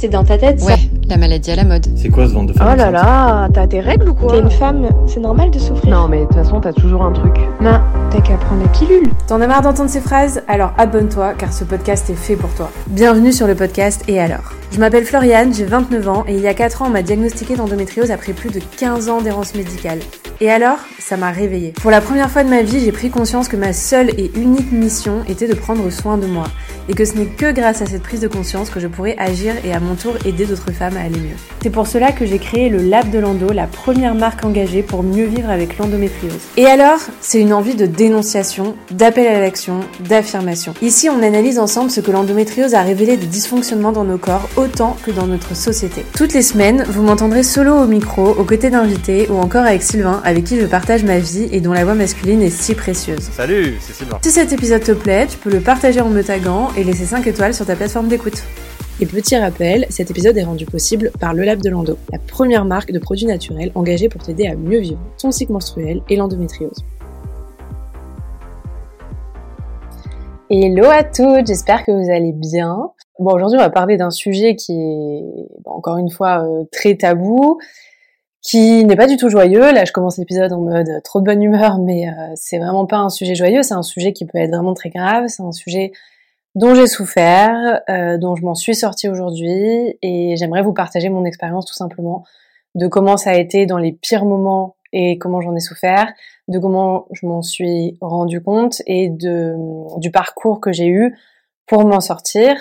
c'est dans ta tête, ça. Ouais, la maladie à la mode. C'est quoi ce ventre de femme Oh là là, t'as tes règles ou quoi T'es une femme, c'est normal de souffrir. Non mais de toute façon t'as toujours un truc. Non, t'as qu'à prendre la pilule. T'en as marre d'entendre ces phrases? Alors abonne-toi car ce podcast est fait pour toi. Bienvenue sur le podcast Et alors? Je m'appelle Floriane, j'ai 29 ans et il y a 4 ans on m'a diagnostiqué d'endométriose après plus de 15 ans d'errance médicale. Et alors Ça m'a réveillée. Pour la première fois de ma vie, j'ai pris conscience que ma seule et unique mission était de prendre soin de moi. Et que ce n'est que grâce à cette prise de conscience que je pourrais agir et à mon tour aider d'autres femmes à aller mieux. C'est pour cela que j'ai créé le Lab de l'Endo, la première marque engagée pour mieux vivre avec l'endométriose. Et alors, c'est une envie de dénonciation, d'appel à l'action, d'affirmation. Ici, on analyse ensemble ce que l'endométriose a révélé de dysfonctionnements dans nos corps autant que dans notre société. Toutes les semaines, vous m'entendrez solo au micro, aux côtés d'invités ou encore avec Sylvain, avec qui je partage ma vie et dont la voix masculine est si précieuse. Salut, c'est Sylvain. Si cet épisode te plaît, tu peux le partager en me taguant et laisser 5 étoiles sur ta plateforme d'écoute. Et petit rappel, cet épisode est rendu possible par Le Lab de l'Endo, la première marque de produits naturels engagée pour t'aider à mieux vivre ton cycle menstruel et l'endométriose. Hello à toutes, j'espère que vous allez bien. Bon, aujourd'hui, on va parler d'un sujet qui est, encore une fois, euh, très tabou, qui n'est pas du tout joyeux. Là, je commence l'épisode en mode trop de bonne humeur, mais euh, c'est vraiment pas un sujet joyeux. C'est un sujet qui peut être vraiment très grave. C'est un sujet dont j'ai souffert, euh, dont je m'en suis sortie aujourd'hui, et j'aimerais vous partager mon expérience tout simplement de comment ça a été dans les pires moments et comment j'en ai souffert, de comment je m'en suis rendu compte et de du parcours que j'ai eu pour m'en sortir.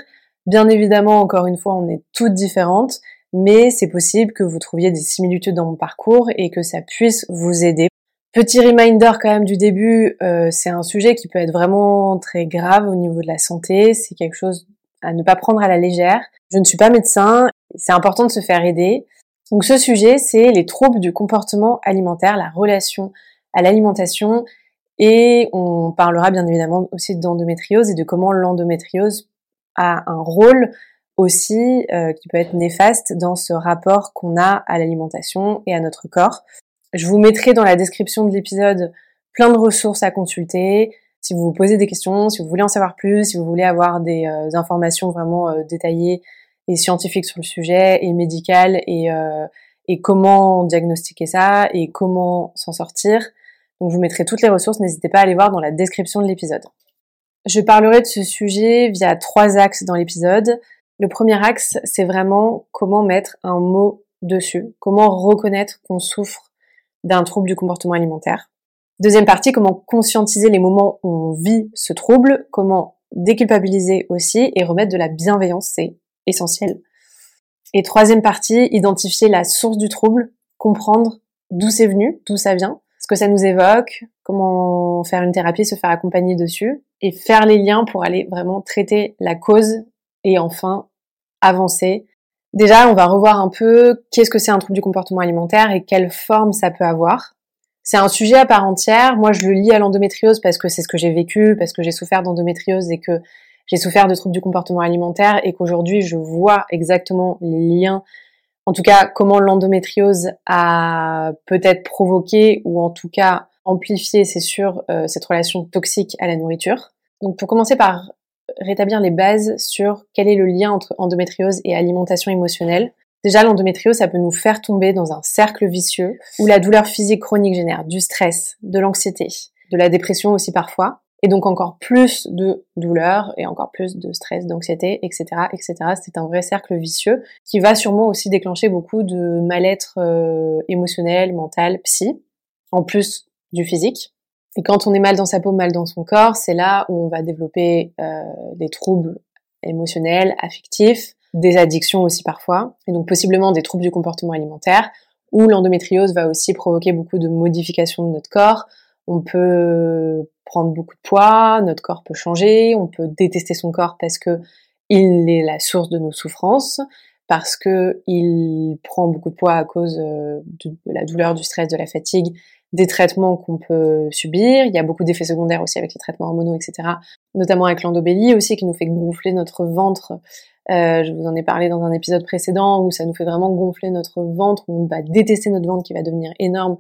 Bien évidemment, encore une fois, on est toutes différentes, mais c'est possible que vous trouviez des similitudes dans mon parcours et que ça puisse vous aider. Petit reminder quand même du début, euh, c'est un sujet qui peut être vraiment très grave au niveau de la santé, c'est quelque chose à ne pas prendre à la légère. Je ne suis pas médecin, c'est important de se faire aider. Donc ce sujet, c'est les troubles du comportement alimentaire, la relation à l'alimentation, et on parlera bien évidemment aussi d'endométriose et de comment l'endométriose a un rôle aussi euh, qui peut être néfaste dans ce rapport qu'on a à l'alimentation et à notre corps. Je vous mettrai dans la description de l'épisode plein de ressources à consulter. Si vous vous posez des questions, si vous voulez en savoir plus, si vous voulez avoir des euh, informations vraiment euh, détaillées et scientifiques sur le sujet et médicales et, euh, et comment diagnostiquer ça et comment s'en sortir. Donc je vous mettrai toutes les ressources, n'hésitez pas à aller voir dans la description de l'épisode. Je parlerai de ce sujet via trois axes dans l'épisode. Le premier axe, c'est vraiment comment mettre un mot dessus, comment reconnaître qu'on souffre d'un trouble du comportement alimentaire. Deuxième partie, comment conscientiser les moments où on vit ce trouble, comment déculpabiliser aussi et remettre de la bienveillance, c'est essentiel. Et troisième partie, identifier la source du trouble, comprendre d'où c'est venu, d'où ça vient, ce que ça nous évoque, comment faire une thérapie, se faire accompagner dessus, et faire les liens pour aller vraiment traiter la cause et enfin avancer. Déjà, on va revoir un peu qu'est-ce que c'est un trouble du comportement alimentaire et quelle forme ça peut avoir. C'est un sujet à part entière. Moi, je le lis à l'endométriose parce que c'est ce que j'ai vécu, parce que j'ai souffert d'endométriose et que j'ai souffert de troubles du comportement alimentaire et qu'aujourd'hui, je vois exactement les liens, en tout cas, comment l'endométriose a peut-être provoqué ou en tout cas amplifié, c'est sûr, euh, cette relation toxique à la nourriture. Donc, pour commencer par rétablir les bases sur quel est le lien entre endométriose et alimentation émotionnelle. Déjà, l'endométriose, ça peut nous faire tomber dans un cercle vicieux où la douleur physique chronique génère du stress, de l'anxiété, de la dépression aussi parfois, et donc encore plus de douleur et encore plus de stress, d'anxiété, etc., etc. C'est un vrai cercle vicieux qui va sûrement aussi déclencher beaucoup de mal-être euh, émotionnel, mental, psy, en plus du physique. Et quand on est mal dans sa peau, mal dans son corps, c'est là où on va développer euh, des troubles émotionnels, affectifs, des addictions aussi parfois, et donc possiblement des troubles du comportement alimentaire, où l'endométriose va aussi provoquer beaucoup de modifications de notre corps. On peut prendre beaucoup de poids, notre corps peut changer, on peut détester son corps parce que il est la source de nos souffrances, parce que il prend beaucoup de poids à cause euh, de la douleur, du stress, de la fatigue, des traitements qu'on peut subir. Il y a beaucoup d'effets secondaires aussi avec les traitements hormonaux, etc. Notamment avec l'endobélie aussi, qui nous fait gonfler notre ventre. Euh, je vous en ai parlé dans un épisode précédent où ça nous fait vraiment gonfler notre ventre, on va détester notre ventre qui va devenir énorme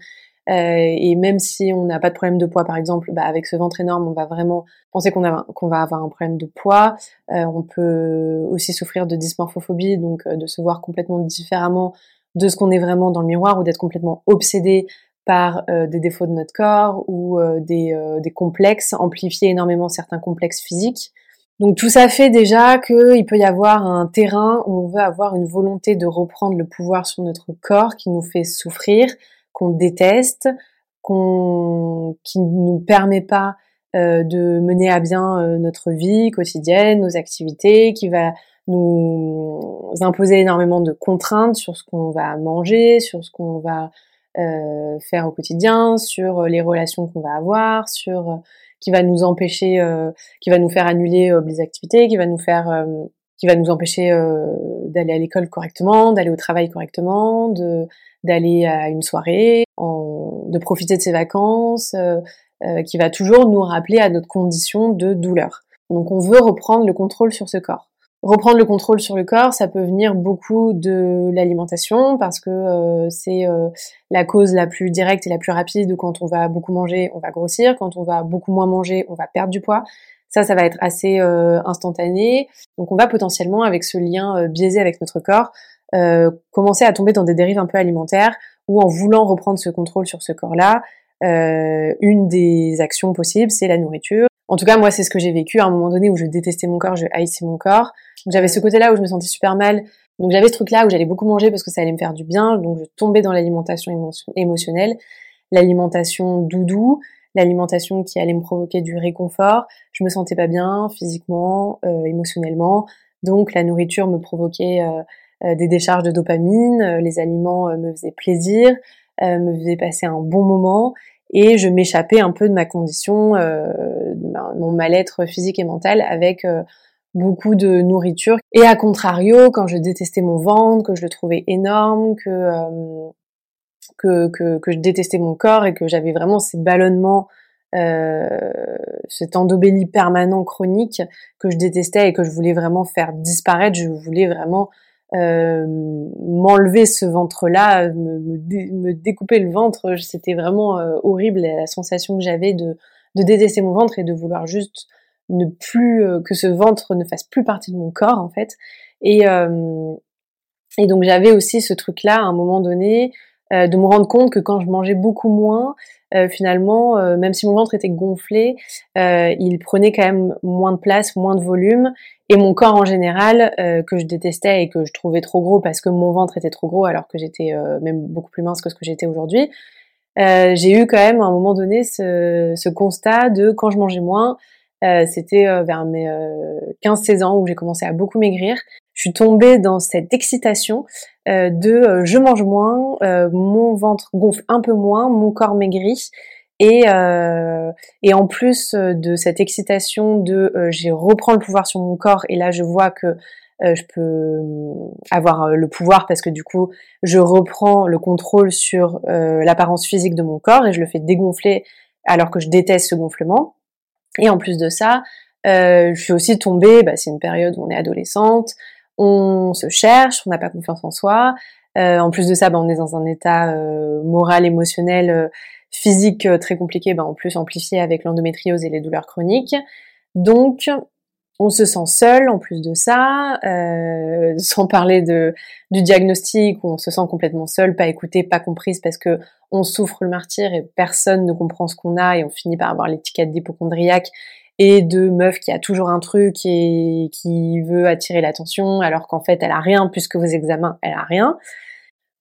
et même si on n'a pas de problème de poids, par exemple, bah, avec ce ventre énorme, on va vraiment penser qu'on qu'on va avoir un problème de poids. on peut aussi souffrir de dysmorphophobie, donc de se voir complètement différemment de ce qu'on est vraiment dans le miroir ou d'être complètement obsédé par des défauts de notre corps ou des, des complexes, amplifier énormément certains complexes physiques. Donc tout ça fait déjà qu'il peut y avoir un terrain où on veut avoir une volonté de reprendre le pouvoir sur notre corps qui nous fait souffrir, qu'on déteste, qu'on qui nous permet pas euh, de mener à bien euh, notre vie quotidienne, nos activités, qui va nous imposer énormément de contraintes sur ce qu'on va manger, sur ce qu'on va euh, faire au quotidien, sur les relations qu'on va avoir, sur qui va nous empêcher, euh, qui va nous faire annuler euh, des activités, qui va nous faire, euh, qui va nous empêcher d'aller à l'école correctement, d'aller au travail correctement, de d'aller à une soirée, en, de profiter de ses vacances, qui va toujours nous rappeler à notre condition de douleur. Donc on veut reprendre le contrôle sur ce corps. Reprendre le contrôle sur le corps, ça peut venir beaucoup de l'alimentation parce que euh, c'est euh, la cause la plus directe et la plus rapide. Quand on va beaucoup manger, on va grossir. Quand on va beaucoup moins manger, on va perdre du poids. Ça, ça va être assez euh, instantané. Donc on va potentiellement, avec ce lien biaisé avec notre corps, commencer à tomber dans des dérives un peu alimentaires ou en voulant reprendre ce contrôle sur ce corps-là, une des actions possibles, c'est la nourriture. En tout cas, moi, c'est ce que j'ai vécu à un moment donné où je détestais mon corps, je haïssais mon corps. J'avais ce côté-là où je me sentais super mal. Donc j'avais ce truc-là où j'allais beaucoup manger parce que ça allait me faire du bien. Donc je tombais dans l'alimentation émotionnelle, l'alimentation doudou, l'alimentation qui allait me provoquer du réconfort. Je me sentais pas bien physiquement, euh, émotionnellement. Donc la nourriture me provoquait euh, euh, des décharges de dopamine, les aliments me faisaient plaisir, me faisaient passer un bon moment et je m'échappais un peu de ma condition, de mon mal-être physique et mental avec beaucoup de nourriture. Et à contrario, quand je détestais mon ventre, que je le trouvais énorme, que, euh, que, que, que, je détestais mon corps et que j'avais vraiment ces ballonnements, euh, cet endobélie permanent chronique que je détestais et que je voulais vraiment faire disparaître, je voulais vraiment euh, m'enlever ce ventre-là, me, me, découper le ventre, c'était vraiment euh, horrible la sensation que j'avais de, de détester mon ventre et de vouloir juste ne plus euh, que ce ventre ne fasse plus partie de mon corps en fait. Et et donc j'avais aussi ce truc là à un moment donné euh, de me rendre compte que quand je mangeais beaucoup moins, finalement, même si mon ventre était gonflé, il prenait quand même moins de place, moins de volume, et mon corps en général, que je détestais et que je trouvais trop gros parce que mon ventre était trop gros alors que j'étais même beaucoup plus mince que ce que j'étais aujourd'hui, j'ai eu quand même à un moment donné ce, ce constat de quand je mangeais moins, euh, c'était euh, vers mes 15-16 euh, ans où j'ai commencé à beaucoup maigrir. Je suis tombée dans cette excitation de je mange moins, mon ventre gonfle un peu moins, mon corps maigrit. Et, et en plus de cette excitation de j'ai reprends le pouvoir sur mon corps et là je vois que je peux avoir le pouvoir parce que du coup je reprends le contrôle sur l'apparence physique de mon corps et je le fais dégonfler alors que je déteste ce gonflement. Et en plus de ça, euh, je suis aussi tombée, bah, c'est une période où on est adolescente, on se cherche, on n'a pas confiance en soi. Euh, en plus de ça, bah, on est dans un état euh, moral, émotionnel, euh, physique très compliqué, bah, en plus amplifié avec l'endométriose et les douleurs chroniques. Donc, on se sent seul en plus de ça, sans parler du diagnostic où on se sent complètement seul, pas écouté, pas comprise parce que on souffre le martyr et personne ne comprend ce qu'on a et on finit par avoir l'étiquette d'hypochondriaque et de meuf qui a toujours un truc et qui veut attirer l'attention alors qu'en fait elle a rien puisque vos examens elle a rien.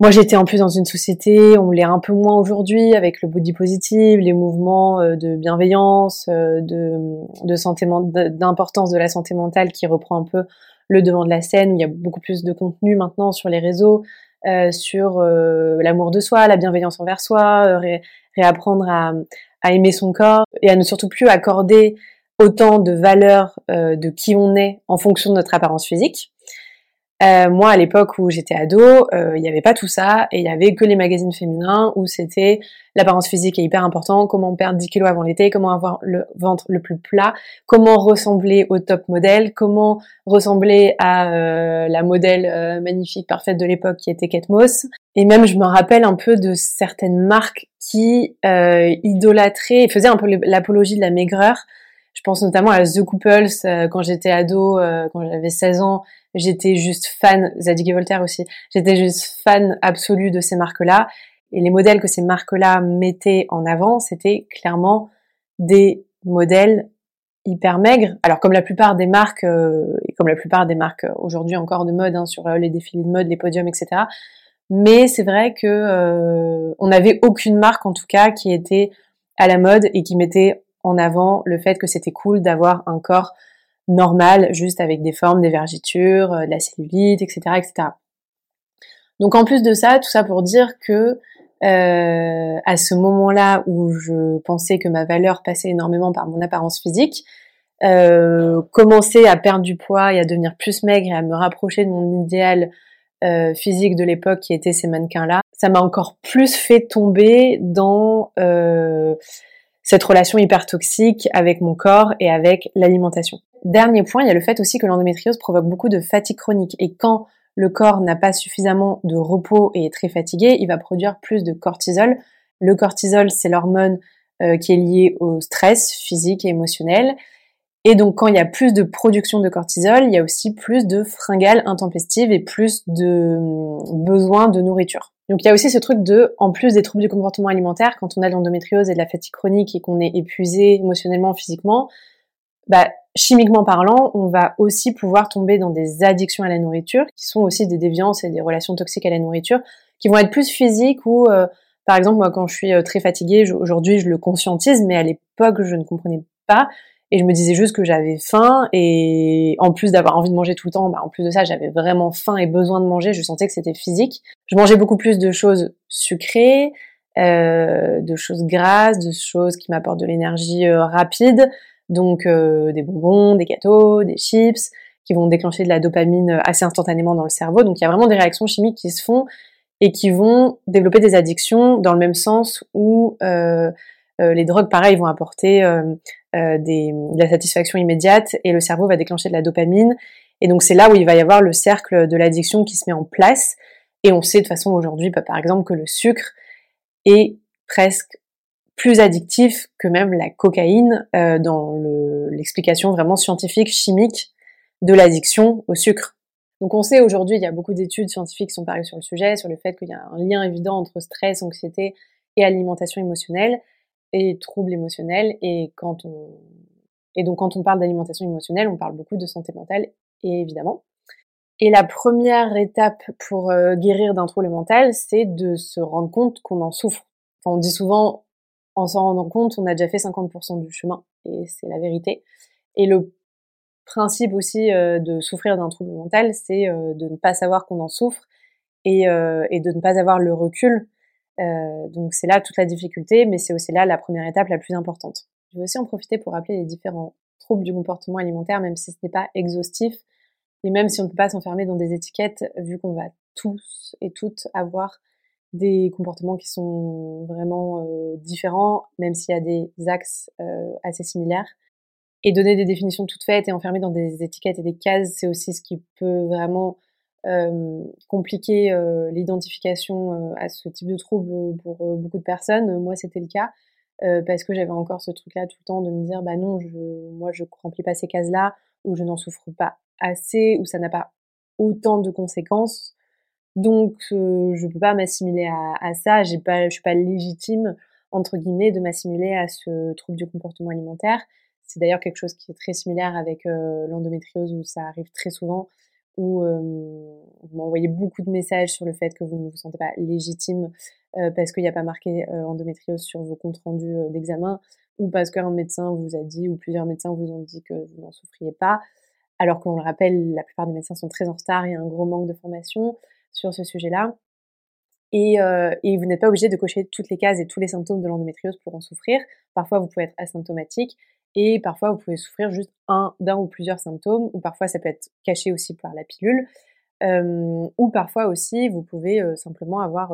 Moi, j'étais en plus dans une société, on l'est un peu moins aujourd'hui, avec le body positive, les mouvements euh, de bienveillance, euh, de, de santé, d'importance de la santé mentale qui reprend un peu le devant de la scène, il y a beaucoup plus de contenu maintenant sur les réseaux, euh, sur l'amour de soi, la bienveillance envers soi, réapprendre à, aimer son corps et à ne surtout plus accorder autant de valeur de qui on est en fonction de notre apparence physique. Euh, moi, à l'époque où j'étais ado, euh, il n'y avait pas tout ça et il y avait que les magazines féminins où c'était l'apparence physique est hyper important, comment perdre 10 kilos avant l'été, comment avoir le ventre le plus plat, comment ressembler au top modèle, comment ressembler à euh, la modèle magnifique parfaite de l'époque qui était Kate Moss. Et même, je me rappelle un peu de certaines marques qui idolâtraient et faisaient un peu l'apologie de la maigreur. Je pense notamment à The Couples quand j'étais ado, quand j'avais 16 ans J'étais juste fan, Zadig et Voltaire aussi, j'étais juste fan absolu de ces marques-là. Et les modèles que ces marques-là mettaient en avant, c'était clairement des modèles hyper maigres. Alors comme la plupart des marques, euh, et comme la plupart des marques aujourd'hui encore de mode, hein, sur euh, les défilés de mode, les podiums, etc. Mais c'est vrai que euh, on n'avait aucune marque en tout cas qui était à la mode et qui mettait en avant le fait que c'était cool d'avoir un corps normal, juste avec des formes, des vergitures, euh, de la cellulite, etc., etc. Donc en plus de ça, tout ça pour dire que euh, à ce moment-là où je pensais que ma valeur passait énormément par mon apparence physique, euh, commencer à perdre du poids et à devenir plus maigre et à me rapprocher de mon idéal euh, physique de l'époque qui était ces mannequins-là, ça m'a encore plus fait tomber dans euh, cette relation hyper toxique avec mon corps et avec l'alimentation. Dernier point, il y a le fait aussi que l'endométriose provoque beaucoup de fatigue chronique et quand le corps n'a pas suffisamment de repos et est très fatigué, il va produire plus de cortisol. Le cortisol, c'est l'hormone euh, qui est liée au stress physique et émotionnel. Et donc quand il y a plus de production de cortisol, il y a aussi plus de fringales intempestives et plus de hum, besoins de nourriture. Donc il y a aussi ce truc de, en plus des troubles du comportement alimentaire, quand on a de l'endométriose et de la fatigue chronique et qu'on est épuisé émotionnellement, physiquement, bah, chimiquement parlant, on va aussi pouvoir tomber dans des addictions à la nourriture, qui sont aussi des déviances et des relations toxiques à la nourriture, qui vont être plus physiques ou, euh, par exemple, moi quand je suis euh, très fatiguée, aujourd'hui je le conscientise, mais à l'époque je ne comprenais pas. Et je me disais juste que j'avais faim et en plus d'avoir envie de manger tout le temps, bah en plus de ça, j'avais vraiment faim et besoin de manger. Je sentais que c'était physique. Je mangeais beaucoup plus de choses sucrées, euh, de choses grasses, de choses qui m'apportent de l'énergie rapide, donc euh, des bonbons, des gâteaux, des chips, qui vont déclencher de la dopamine assez instantanément dans le cerveau. Donc il y a vraiment des réactions chimiques qui se font et qui vont développer des addictions dans le même sens où euh, euh les drogues, pareil, vont apporter euh, des, de la satisfaction immédiate et le cerveau va déclencher de la dopamine. Et donc c'est là où il va y avoir le cercle de l'addiction qui se met en place. Et on sait de façon aujourd'hui, bah, par exemple, que le sucre est presque plus addictif que même la cocaïne euh, dans l'explication vraiment scientifique, chimique de l'addiction au sucre. Donc on sait aujourd'hui, il y a beaucoup d'études scientifiques qui sont parues sur le sujet, sur le fait qu'il y a un lien évident entre stress, anxiété et alimentation émotionnelle et troubles émotionnels. Et quand on et donc quand on parle d'alimentation émotionnelle, on parle beaucoup de santé mentale, et évidemment. Et la première étape pour euh, guérir d'un trouble mental, c'est de se rendre compte qu'on en souffre. Enfin, on dit souvent en s'en rendant compte, on a déjà fait 50% du chemin, et c'est la vérité. Et le principe aussi euh, de souffrir d'un trouble mental, c'est euh, de ne pas savoir qu'on en souffre et, et, de ne pas avoir le recul. Donc c'est là toute la difficulté, mais c'est aussi là la première étape la plus importante. Je vais aussi en profiter pour rappeler les différents troubles du comportement alimentaire, même si ce n'est pas exhaustif, et même si on ne peut pas s'enfermer dans des étiquettes, vu qu'on va tous et toutes avoir des comportements qui sont vraiment euh, différents, même s'il y a des axes euh, assez similaires. Et donner des définitions toutes faites et enfermer dans des étiquettes et des cases, c'est aussi ce qui peut vraiment euh, compliquer l'identification à ce type de trouble pour beaucoup de personnes. Moi, c'était le cas parce que j'avais encore ce truc-là tout le temps de me dire, bah non, je, moi, je remplis pas ces cases-là, ou je n'en souffre pas assez, ou ça n'a pas autant de conséquences donc, euh, je peux pas m'assimiler à, à, ça. Je suis pas légitime entre guillemets de m'assimiler à ce trouble du comportement alimentaire. C'est d'ailleurs quelque chose qui est très similaire avec euh, l'endométriose où ça arrive très souvent, où euh, vous m'envoyez beaucoup de messages sur le fait que vous ne vous sentez pas légitime euh, parce qu'il n'y a pas marqué endométriose sur vos comptes rendus d'examen, ou parce qu'un médecin vous a dit, ou plusieurs médecins vous ont dit que vous n'en souffriez pas. Alors qu'on le rappelle, la plupart des médecins sont très en retard, il y a un gros manque de formation sur ce sujet-là. Et, euh, et, vous n'êtes pas obligé de cocher toutes les cases et tous les symptômes de l'endométriose pour en souffrir. Parfois, vous pouvez être asymptomatique et parfois, vous pouvez souffrir juste un d'un ou plusieurs symptômes, ou parfois, ça peut être caché aussi par la pilule. ou parfois aussi, vous pouvez simplement avoir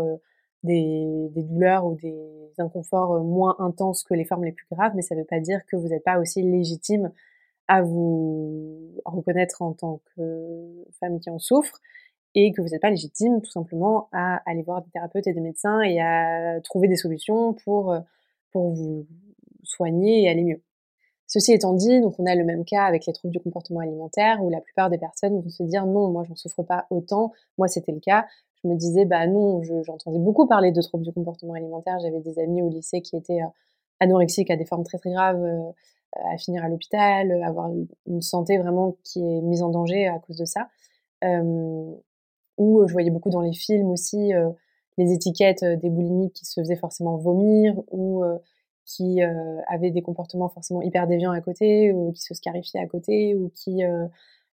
des, des, douleurs ou des inconforts moins intenses que les formes les plus graves, mais ça ne veut pas dire que vous n'êtes pas aussi légitime à vous reconnaître en tant que femme qui en souffre et que vous n'êtes pas légitime tout simplement à aller voir des thérapeutes et des médecins et à trouver des solutions pour, pour vous soigner et aller mieux. Ceci étant dit, donc on a le même cas avec les troubles du comportement alimentaire où la plupart des personnes vont se dire non, moi j'en souffre pas autant, moi c'était le cas. Je me disais bah non, j'entendais beaucoup parler de troubles du comportement alimentaire. J'avais des amis au lycée qui étaient euh, anorexiques à des formes très très graves, euh, à finir à l'hôpital, avoir une santé vraiment qui est mise en danger à cause de ça. Euh, ou je voyais beaucoup dans les films aussi les étiquettes des boulimiques qui se faisaient forcément vomir ou qui euh, avaient des comportements forcément hyper déviants à côté ou qui se scarifiaient à côté ou qui euh,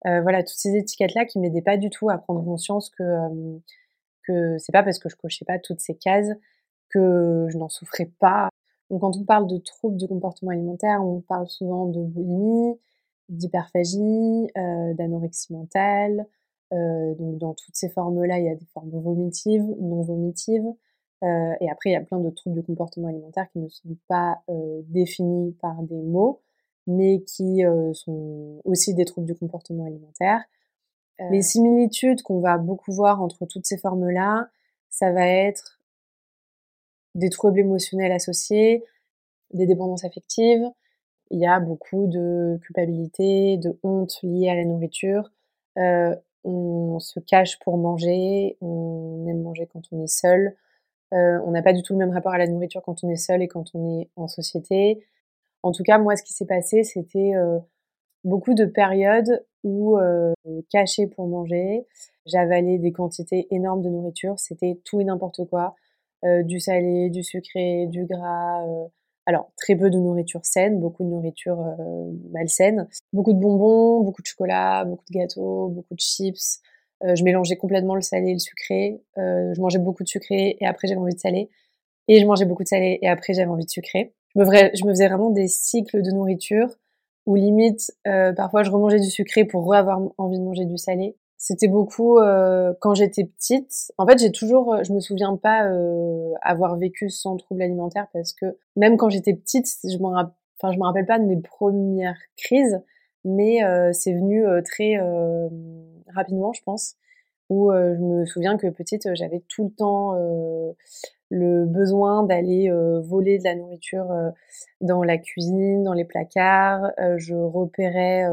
euh, voilà toutes ces étiquettes là qui m'aidaient pas du tout à prendre conscience que que c'est pas parce que je cochais pas toutes ces cases que je n'en souffrais pas. Donc quand on parle de troubles du comportement alimentaire, on parle souvent de boulimie, d'hyperphagie, d'anorexie mentale. donc dans toutes ces formes-là, il y a des formes vomitives, non vomitives, euh, et après, il y a plein de troubles du comportement alimentaire qui ne sont pas euh, définis par des mots, mais qui euh, sont aussi des troubles du comportement alimentaire. Les similitudes qu'on va beaucoup voir entre toutes ces formes-là, ça va être des troubles émotionnels associés, des dépendances affectives. Il y a beaucoup de culpabilité, de honte liée à la nourriture. On se cache pour manger, on aime manger quand on est seul, euh, on n'a pas du tout le même rapport à la nourriture quand on est seul et quand on est en société. En tout cas, moi, ce qui s'est passé, c'était euh, beaucoup de périodes où, euh, caché pour manger, j'avalais des quantités énormes de nourriture. C'était tout et n'importe quoi. du salé, du sucré, du gras. alors, très peu de nourriture saine, beaucoup de nourriture malsaine. Beaucoup de bonbons, beaucoup de chocolat, beaucoup de gâteaux, beaucoup de chips. Euh, je mélangeais complètement le salé et le sucré. Euh, je mangeais beaucoup de sucré et après j'avais envie de salé. Et je mangeais beaucoup de salé et après j'avais envie de sucré. Je me, faisais vraiment des cycles de nourriture où limite, euh, parfois je remangeais du sucré pour avoir envie de manger du salé. C'était beaucoup quand j'étais petite. En fait, j'ai toujours, je me souviens pas avoir vécu sans trouble alimentaire parce que même quand j'étais petite, je me enfin je me rappelle pas de mes premières crises, mais c'est venu très rapidement, je pense, où euh, je me souviens que petite, j'avais tout le temps euh, le besoin d'aller euh, voler de la nourriture dans la cuisine, dans les placards. je repérais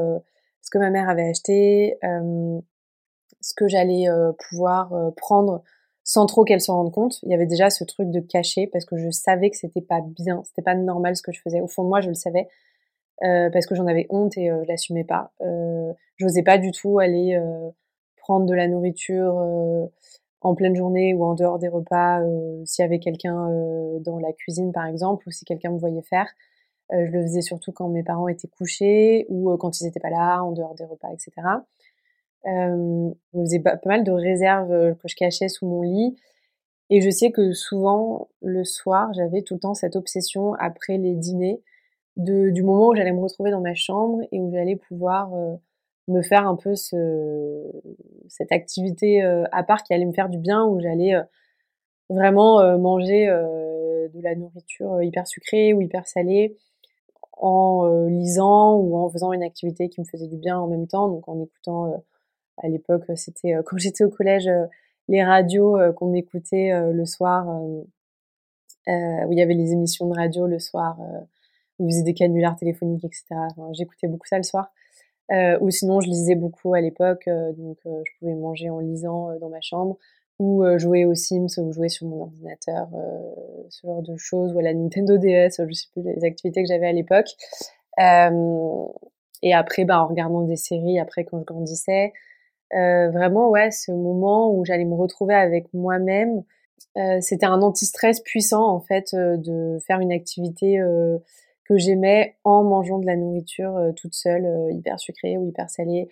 ce que ma mère avait acheté, ce que j'allais pouvoir prendre sans trop qu'elle s'en rende compte. Il y avait déjà ce truc de cacher parce que je savais que c'était pas bien, c'était pas normal ce que je faisais. Au fond de moi, je le savais. Parce que j'en avais honte et je l'assumais pas. Euh, J'osais pas du tout aller prendre de la nourriture euh, en pleine journée ou en dehors des repas, euh, s'il y avait quelqu'un euh, dans la cuisine par exemple, ou si quelqu'un me voyait faire. je le faisais surtout quand mes parents étaient couchés ou quand ils n'étaient pas là, en dehors des repas, etc. je me faisais pas, mal de réserves que je cachais sous mon lit. Et je sais que souvent, le soir, j'avais tout le temps cette obsession après les dîners de, du moment où j'allais me retrouver dans ma chambre et où j'allais pouvoir me faire un peu ce, cette activité euh, à part qui allait me faire du bien, où j'allais euh, vraiment euh, manger de la nourriture hyper sucrée ou hyper salée en lisant ou en faisant une activité qui me faisait du bien en même temps, donc en écoutant, à l'époque, c'était quand j'étais au collège, les radios qu'on écoutait le soir, où il y avait les émissions de radio le soir, ils faisaient des canulars téléphoniques, etc. J'écoutais beaucoup ça le soir. Euh, ou sinon, je lisais beaucoup à l'époque, euh, donc euh, je pouvais manger en lisant dans ma chambre, ou jouer aux Sims, ou jouer sur mon ordinateur, ce genre de choses, ou à la Nintendo DS, je sais plus les activités que j'avais à l'époque. et après, bah, en regardant des séries, après quand je grandissais, vraiment, ouais, ce moment où j'allais me retrouver avec moi-même, c'était un anti-stress puissant en fait de faire une activité que j'aimais en mangeant de la nourriture euh, toute seule, euh, hyper sucrée ou hyper salée,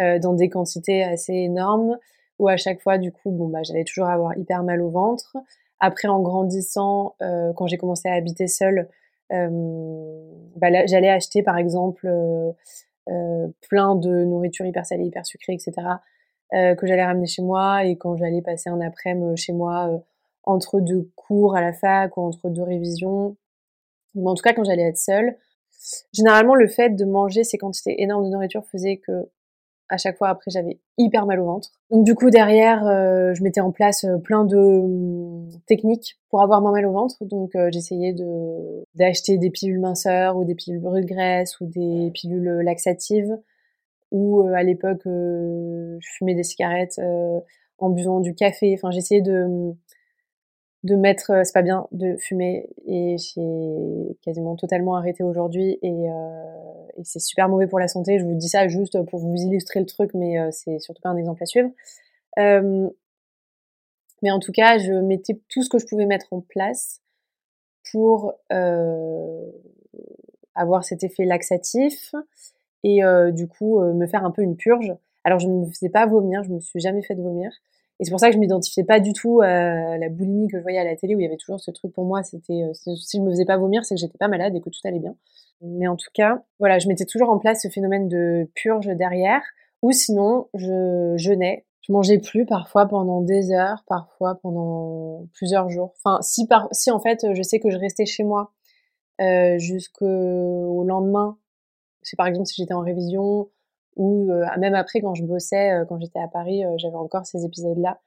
euh, dans des quantités assez énormes, où à chaque fois, du coup, bon, bah, j'allais toujours avoir hyper mal au ventre. Après, en grandissant, quand j'ai commencé à habiter seule, bah, j'allais acheter, par exemple, plein de nourriture hyper salée, hyper sucrée, etc. que j'allais ramener chez moi et quand j'allais passer un après-midi chez moi entre deux cours à la fac ou entre deux révisions, en tout cas quand j'allais être seule. Généralement, le fait de manger ces quantités énormes de nourriture faisait que à chaque fois après j'avais hyper mal au ventre. Donc du coup derrière euh, je mettais en place euh, plein de hum, techniques pour avoir moins mal au ventre. Donc euh, j'essayais de d'acheter des pilules minceurs ou des pilules brûle graisse ou des pilules laxatives ou à l'époque je fumais des cigarettes en buvant du café. Enfin j'essayais de hum, de mettre, euh, c'est pas bien de fumer et j'ai quasiment totalement arrêté aujourd'hui et, euh, et c'est super mauvais pour la santé. Je vous dis ça juste pour vous illustrer le truc, mais euh, c'est surtout pas un exemple à suivre. Mais en tout cas, je mettais tout ce que je pouvais mettre en place pour avoir cet effet laxatif et du coup me faire un peu une purge. Alors je ne me faisais pas vomir, je me suis jamais fait de vomir. Et c'est pour ça que je m'identifiais pas du tout à la boulimie que je voyais à la télé où il y avait toujours ce truc pour moi. C'était euh, si je me faisais pas vomir, c'est que j'étais pas malade et que tout allait bien. Mais en tout cas, voilà, je mettais toujours en place ce phénomène de purge derrière. Ou sinon, je jeûnais. Je mangeais plus parfois pendant des heures, parfois pendant plusieurs jours. Enfin, si par, si en fait, je sais que je restais chez moi euh, jusqu'au lendemain. C'est par exemple si j'étais en révision ou euh, même après quand je bossais, euh, quand j'étais à Paris, euh, j'avais encore ces épisodes-là.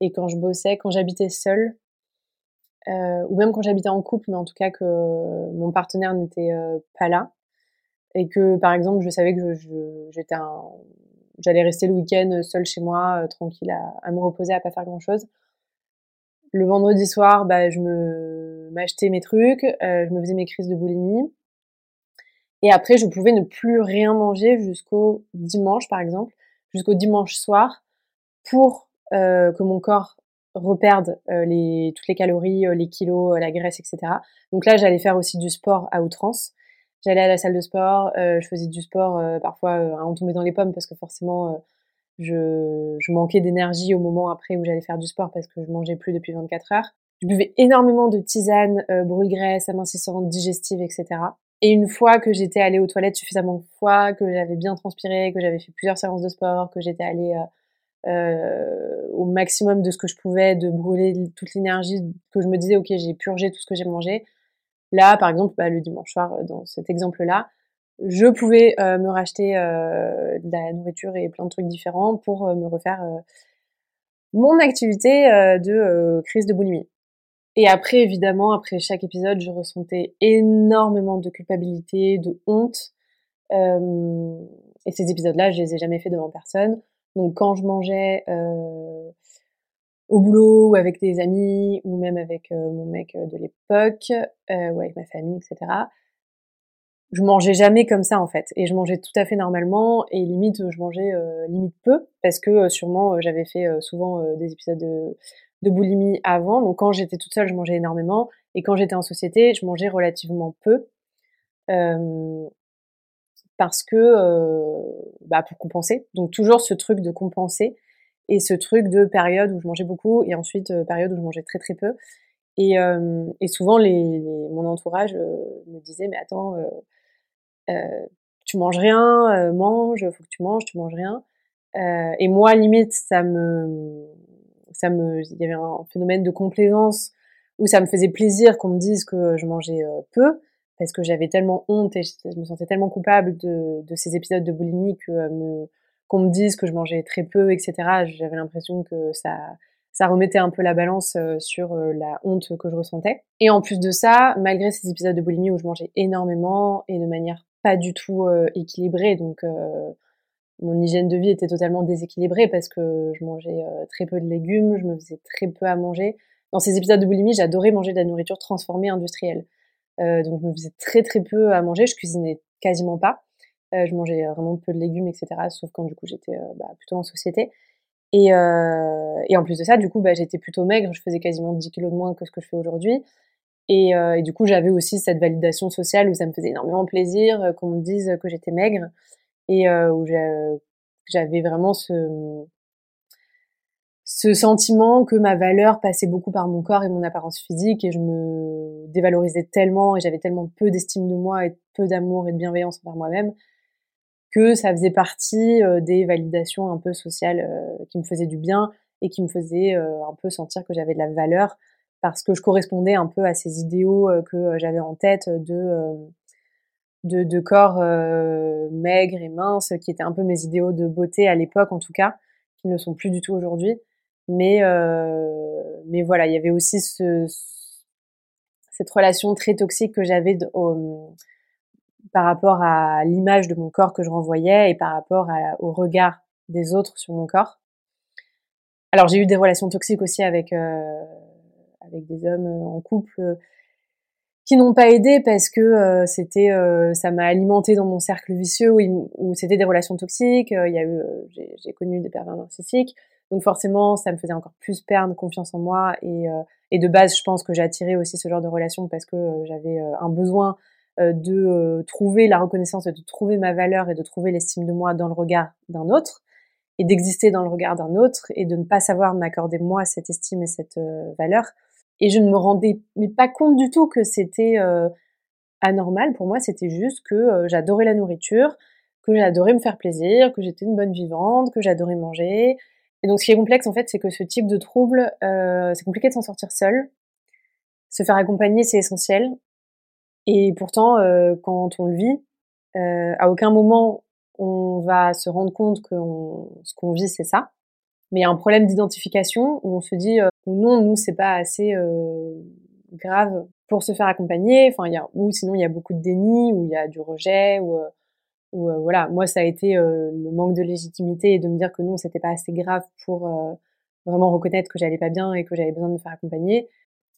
Et quand je bossais, quand j'habitais seule, ou même quand j'habitais en couple, mais en tout cas que mon partenaire n'était pas là, et que par exemple je savais que j'étais j'allais rester le week-end seule chez moi, tranquille, à, à, me reposer, à pas faire grand-chose. Le vendredi soir, bah, je me m'achetais mes trucs, je me faisais mes crises de boulimie. Et après, je pouvais ne plus rien manger jusqu'au dimanche, par exemple, jusqu'au dimanche soir, pour euh, que mon corps reperde euh, les, toutes les calories, euh, les kilos, la graisse, etc. Donc là, j'allais faire aussi du sport à outrance. J'allais à la salle de sport, je faisais du sport parfois à en tomber dans les pommes parce que forcément, je, je manquais d'énergie au moment après où j'allais faire du sport parce que je mangeais plus depuis 24 heures. Je buvais énormément de tisanes, brûle-graisse, amincissantes, digestives, etc. Et une fois que j'étais allée aux toilettes suffisamment de fois, que j'avais bien transpiré, que j'avais fait plusieurs séances de sport, que j'étais allée euh, euh, au maximum de ce que je pouvais, de brûler toute l'énergie, que je me disais, ok, j'ai purgé tout ce que j'ai mangé. Là, par exemple, bah, le dimanche soir, dans cet exemple-là, je pouvais euh, me racheter euh, de la nourriture et plein de trucs différents pour me refaire mon activité de crise de boulimie. Et après, évidemment, après chaque épisode, je ressentais énormément de culpabilité, de honte. Euh, et ces épisodes-là, je les ai jamais fait devant personne. Donc quand je mangeais euh, au boulot ou avec des amis ou même avec euh, mon mec de l'époque euh, ou avec ma famille, etc. Je mangeais jamais comme ça en fait, et je mangeais tout à fait normalement et limite je mangeais euh, limite peu parce que sûrement j'avais fait souvent des épisodes de, de boulimie avant. Donc quand j'étais toute seule, je mangeais énormément. Et quand j'étais en société, je mangeais relativement peu. Euh, parce que euh, bah pour compenser. Donc toujours ce truc de compenser et ce truc de période où je mangeais beaucoup et ensuite euh, période où je mangeais très très peu. Et, et souvent les, mon entourage me disait mais attends tu manges rien, mange, faut que tu manges, tu manges rien. et moi limite ça me ça me, il y avait un phénomène de complaisance où ça me faisait plaisir qu'on me dise que je mangeais euh, peu parce que j'avais tellement honte et je, me sentais tellement coupable de, de ces épisodes de boulimie que euh, me, qu'on me dise que je mangeais très peu, etc. J'avais l'impression que ça, ça remettait un peu la balance euh, sur la honte que je ressentais. Et en plus de ça, malgré ces épisodes de boulimie où je mangeais énormément et de manière pas du tout équilibrée, donc mon hygiène de vie était totalement déséquilibrée parce que je mangeais euh, très peu de légumes, je me faisais très peu à manger. Dans ces épisodes de boulimie, j'adorais manger de la nourriture transformée industrielle. Euh, donc je me faisais très très peu à manger, je cuisinais quasiment pas. Euh, je mangeais vraiment peu de légumes, etc. Sauf quand du coup j'étais bah, plutôt en société. Et, en plus de ça, du coup, bah, j'étais plutôt maigre, je faisais quasiment 10 kilos de moins que ce que je fais aujourd'hui. Et, et, du coup, j'avais aussi cette validation sociale où ça me faisait énormément plaisir qu'on me dise que j'étais maigre et euh, où j'avais vraiment ce ce sentiment que ma valeur passait beaucoup par mon corps et mon apparence physique et je me dévalorisais tellement et j'avais tellement peu d'estime de moi et peu d'amour et de bienveillance envers moi-même que ça faisait partie des validations un peu sociales qui me faisaient du bien et qui me faisaient un peu sentir que j'avais de la valeur parce que je correspondais un peu à ces idéaux que j'avais en tête de de, de corps maigres et minces, qui étaient un peu mes idéaux de beauté à l'époque en tout cas, qui ne sont plus du tout aujourd'hui. Mais mais voilà, il y avait aussi ce, cette relation très toxique que j'avais par rapport à l'image de mon corps que je renvoyais et par rapport au regard des autres sur mon corps. Alors j'ai eu des relations toxiques aussi avec euh, avec des hommes en couple euh, qui n'ont pas aidé parce que euh, c'était ça m'a alimenté dans mon cercle vicieux où, c'était des relations toxiques. Il y a eu j'ai connu des pervers narcissiques donc forcément, ça me faisait encore plus perdre confiance en moi. Et, euh, et de base, je pense que j'ai attiré aussi ce genre de relation parce que euh, j'avais euh, un besoin de trouver la reconnaissance, de trouver ma valeur et de trouver l'estime de moi dans le regard d'un autre et d'exister dans le regard d'un autre et de ne pas savoir m'accorder moi cette estime et cette valeur. Et je ne me rendais pas compte du tout que c'était anormal. Pour moi, c'était juste que j'adorais la nourriture, que j'adorais me faire plaisir, que j'étais une bonne vivante, que j'adorais manger, et donc, ce qui est complexe, en fait, c'est que ce type de trouble, euh, c'est compliqué de s'en sortir seul. Se faire accompagner, c'est essentiel. Et pourtant, euh, quand on le vit, euh, à aucun moment on va se rendre compte que ce qu'on vit, c'est ça. Mais il y a un problème d'identification où on se dit, euh, non, nous, c'est pas assez euh, grave pour se faire accompagner. Enfin, il y a, ou sinon, il y a beaucoup de déni, ou il y a du rejet, ou euh, voilà, moi ça a été le manque de légitimité et de me dire que non, c'était pas assez grave pour vraiment reconnaître que j'allais pas bien et que j'avais besoin de me faire accompagner.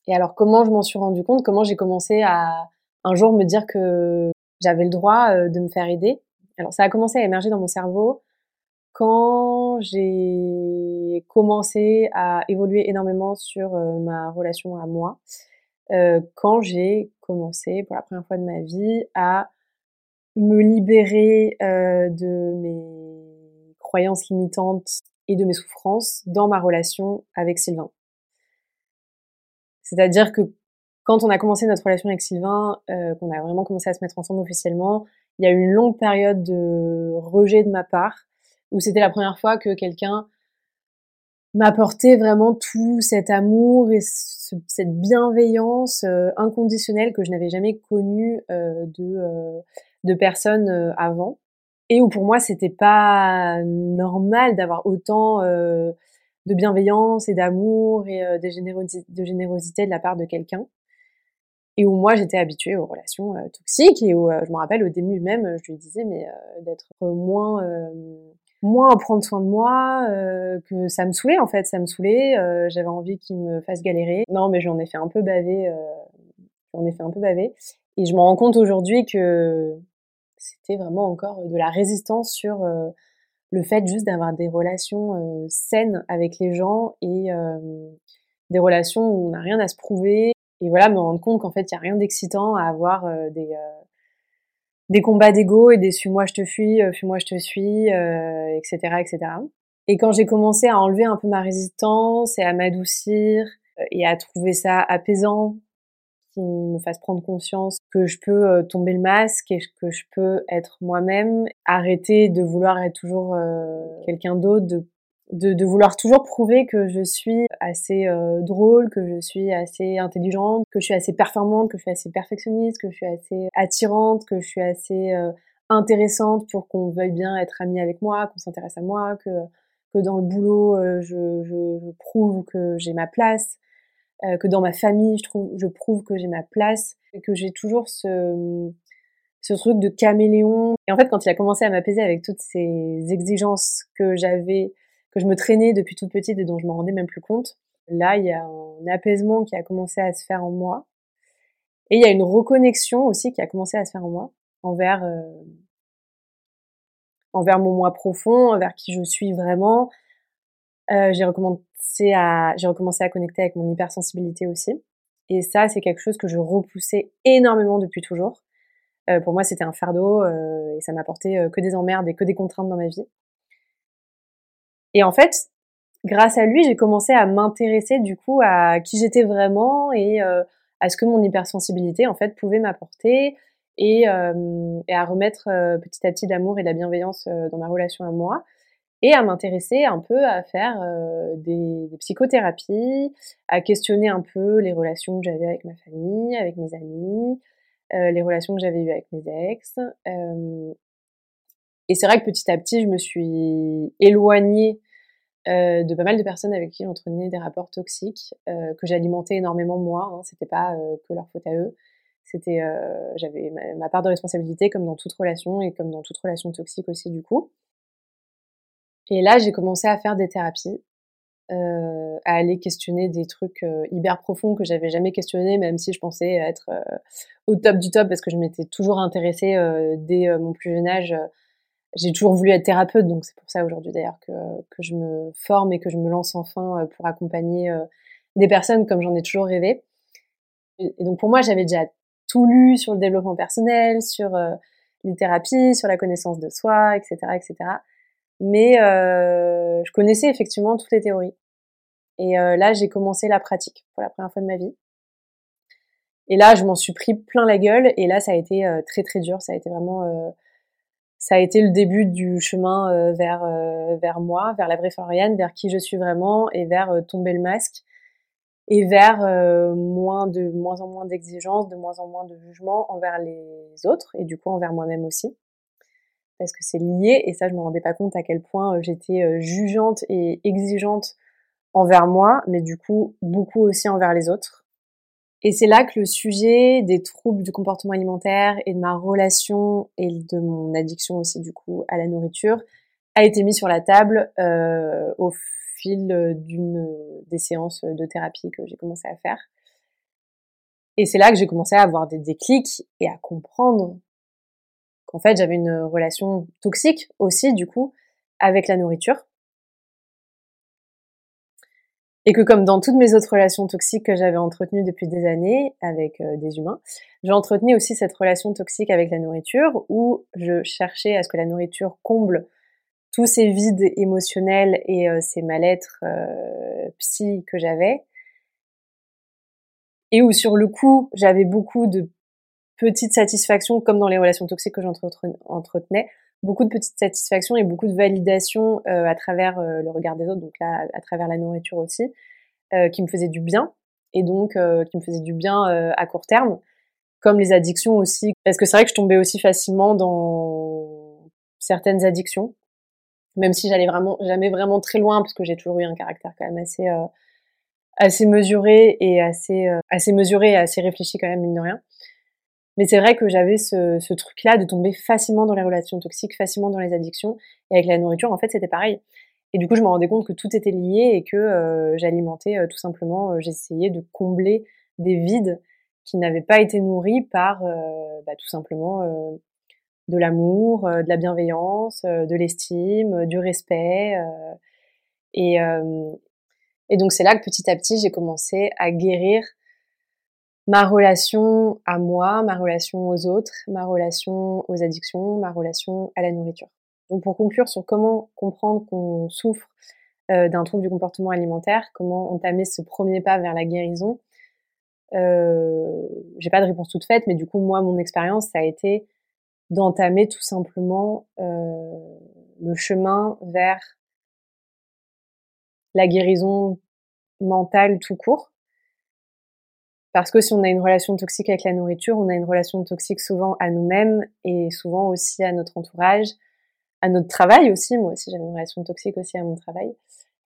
Et alors comment je m'en suis rendu compte? Comment j'ai commencé à un jour me dire que j'avais le droit de me faire aider? Alors ça a commencé à émerger dans mon cerveau quand j'ai commencé à évoluer énormément sur ma relation à moi, quand j'ai commencé pour la première fois de ma vie à me libérer euh, de mes croyances limitantes et de mes souffrances dans ma relation avec Sylvain. C'est-à-dire que quand on a commencé notre relation avec Sylvain, euh, qu'on a vraiment commencé à se mettre ensemble officiellement, il y a eu une longue période de rejet de ma part, où c'était la première fois que quelqu'un m'apportait vraiment tout cet amour et cette bienveillance euh, inconditionnelle que je n'avais jamais connue euh, de euh, de personnes euh, avant. Et où pour moi c'était pas normal d'avoir autant euh, de bienveillance et d'amour et euh, de, générosité, de générosité de la part de quelqu'un. Et où moi j'étais habituée aux relations toxiques et où je me rappelle au début même je lui disais mais d'être moins moins à prendre soin de moi que ça me saoulait en fait ça me saoulait j'avais envie qu'il me fasse galérer non mais j'en ai fait un peu baver j'en ai fait un peu baver et je me rends compte aujourd'hui que c'était vraiment encore de la résistance sur euh, le fait juste d'avoir des relations euh, saines avec les gens et euh, des relations où on n'a rien à se prouver. Et voilà, me rendre compte qu'en fait, il n'y a rien d'excitant à avoir des, des combats d'ego et des suis-moi, je te fuis, fuis-moi, je te suis, etc., etc. Et quand j'ai commencé à enlever un peu ma résistance et à m'adoucir et à trouver ça apaisant qui me fasse prendre conscience que je peux euh, tomber le masque et que je peux être moi-même, arrêter de vouloir être toujours euh, quelqu'un d'autre, de, de, de, vouloir toujours prouver que je suis assez euh, drôle, que je suis assez intelligente, que je suis assez performante, que je suis assez perfectionniste, que je suis assez attirante, que je suis assez intéressante pour qu'on veuille bien être ami avec moi, qu'on s'intéresse à moi, que que dans le boulot je, je, je prouve que j'ai ma place, euh, que dans ma famille, je trouve, je prouve que j'ai ma place, et que j'ai toujours ce, ce truc de caméléon. Et en fait, quand il a commencé à m'apaiser avec toutes ces exigences que j'avais, que je me traînais depuis toute petite et dont je m'en rendais même plus compte, là, il y a un apaisement qui a commencé à se faire en moi. Et il y a une reconnexion aussi qui a commencé à se faire en moi envers euh, envers mon moi profond, envers qui je suis vraiment. Euh, j'ai recommandé à, j'ai recommencé à connecter avec mon hypersensibilité aussi. Et ça, c'est quelque chose que je repoussais énormément depuis toujours. Euh, pour moi, c'était un fardeau euh, et ça m'apportait euh, que des emmerdes et que des contraintes dans ma vie. Et en fait, grâce à lui, j'ai commencé à m'intéresser du coup à qui j'étais vraiment et euh, à ce que mon hypersensibilité en fait pouvait m'apporter et, à remettre petit à petit d'amour et la bienveillance dans ma relation à moi et à m'intéresser un peu à faire des, des, psychothérapies, à questionner un peu les relations que j'avais avec ma famille, avec mes amis, les relations que j'avais eues avec mes ex. et c'est vrai que petit à petit, je me suis éloignée euh, de pas mal de personnes avec qui j'entretenais des rapports toxiques euh, que j'alimentais énormément moi. Hein, c'était pas euh, que leur faute à eux. C'était, j'avais ma, part de responsabilité comme dans toute relation et comme dans toute relation toxique aussi du coup. Et là, j'ai commencé à faire des thérapies, à aller questionner des trucs hyper profonds que j'avais jamais questionnés, même si je pensais être au top du top parce que je m'étais toujours intéressée dès mon plus jeune âge j'ai toujours voulu être thérapeute, donc c'est pour ça aujourd'hui d'ailleurs que, que je me forme et que je me lance enfin euh, pour accompagner euh, des personnes comme j'en ai toujours rêvé. Et, donc pour moi, j'avais déjà tout lu sur le développement personnel, sur euh, les thérapies, sur la connaissance de soi, etc., etc. Mais euh, je connaissais effectivement toutes les théories. Et là, j'ai commencé la pratique pour la première fois de ma vie. Et là, je m'en suis pris plein la gueule. Et là, ça a été très très dur. Ça a été vraiment ça a été le début du chemin euh, vers euh, vers moi, vers la vraie Floriane, vers qui je suis vraiment et vers euh, tomber le masque et vers moins de moins en moins d'exigences, de moins en moins de jugement envers les autres et du coup envers moi-même aussi. Parce que c'est lié et ça je me rendais pas compte à quel point j'étais jugeante et exigeante envers moi, mais du coup beaucoup aussi envers les autres. Et c'est là que le sujet des troubles du comportement alimentaire et de ma relation et de mon addiction aussi du coup à la nourriture a été mis sur la table euh, au fil d'une des séances de thérapie que j'ai commencé à faire. Et c'est là que j'ai commencé à avoir des déclics et à comprendre qu'en fait j'avais une relation toxique aussi du coup avec la nourriture et que comme dans toutes mes autres relations toxiques que j'avais entretenues depuis des années avec euh, des humains, j'entretenais aussi cette relation toxique avec la nourriture où je cherchais à ce que la nourriture comble tous ces vides émotionnels et euh, ces mal-être euh, psy que j'avais. Et où sur le coup, j'avais beaucoup de petites satisfactions, comme dans les relations toxiques que j'entretenais, beaucoup de petites satisfactions et beaucoup de validation euh, à travers euh, le regard des autres, donc là à travers la nourriture aussi, euh, qui me faisait du bien et donc qui me faisait du bien à court terme, comme les addictions aussi, parce que c'est vrai que je tombais aussi facilement dans certaines addictions, même si j'allais vraiment jamais vraiment très loin, parce que j'ai toujours eu un caractère quand même assez assez mesuré et assez assez mesuré et assez réfléchi quand même mine de rien. Mais c'est vrai que j'avais ce, truc-là de tomber facilement dans les relations toxiques, facilement dans les addictions. Et avec la nourriture, en fait, c'était pareil. Et du coup, je me rendais compte que tout était lié et que euh, j'alimentais euh, tout simplement, euh, j'essayais de combler des vides qui n'avaient pas été nourris par bah, tout simplement de l'amour, de la bienveillance, de l'estime, du respect. et, et donc c'est là que petit à petit, j'ai commencé à guérir ma relation à moi, ma relation aux autres, ma relation aux addictions, ma relation à la nourriture. Donc pour conclure sur comment comprendre qu'on souffre euh, d'un trouble du comportement alimentaire, comment entamer ce premier pas vers la guérison, euh, j'ai pas de réponse toute faite, mais du coup moi mon expérience ça a été d'entamer tout simplement euh, le chemin vers la guérison mentale tout court parce que si on a une relation toxique avec la nourriture, on a une relation toxique souvent à nous-mêmes et souvent aussi à notre entourage, à notre travail aussi. Moi aussi, j'avais une relation toxique aussi à mon travail.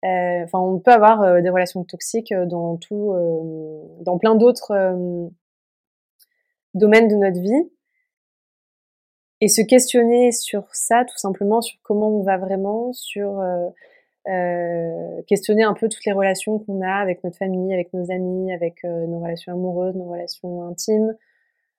Euh, enfin, on peut avoir euh, des relations toxiques dans tout, euh, dans plein d'autres domaines de notre vie. Et se questionner sur ça, tout simplement, sur comment on va vraiment, sur euh, questionner un peu toutes les relations qu'on a avec notre famille, avec nos amis, avec euh, nos relations amoureuses, nos relations intimes,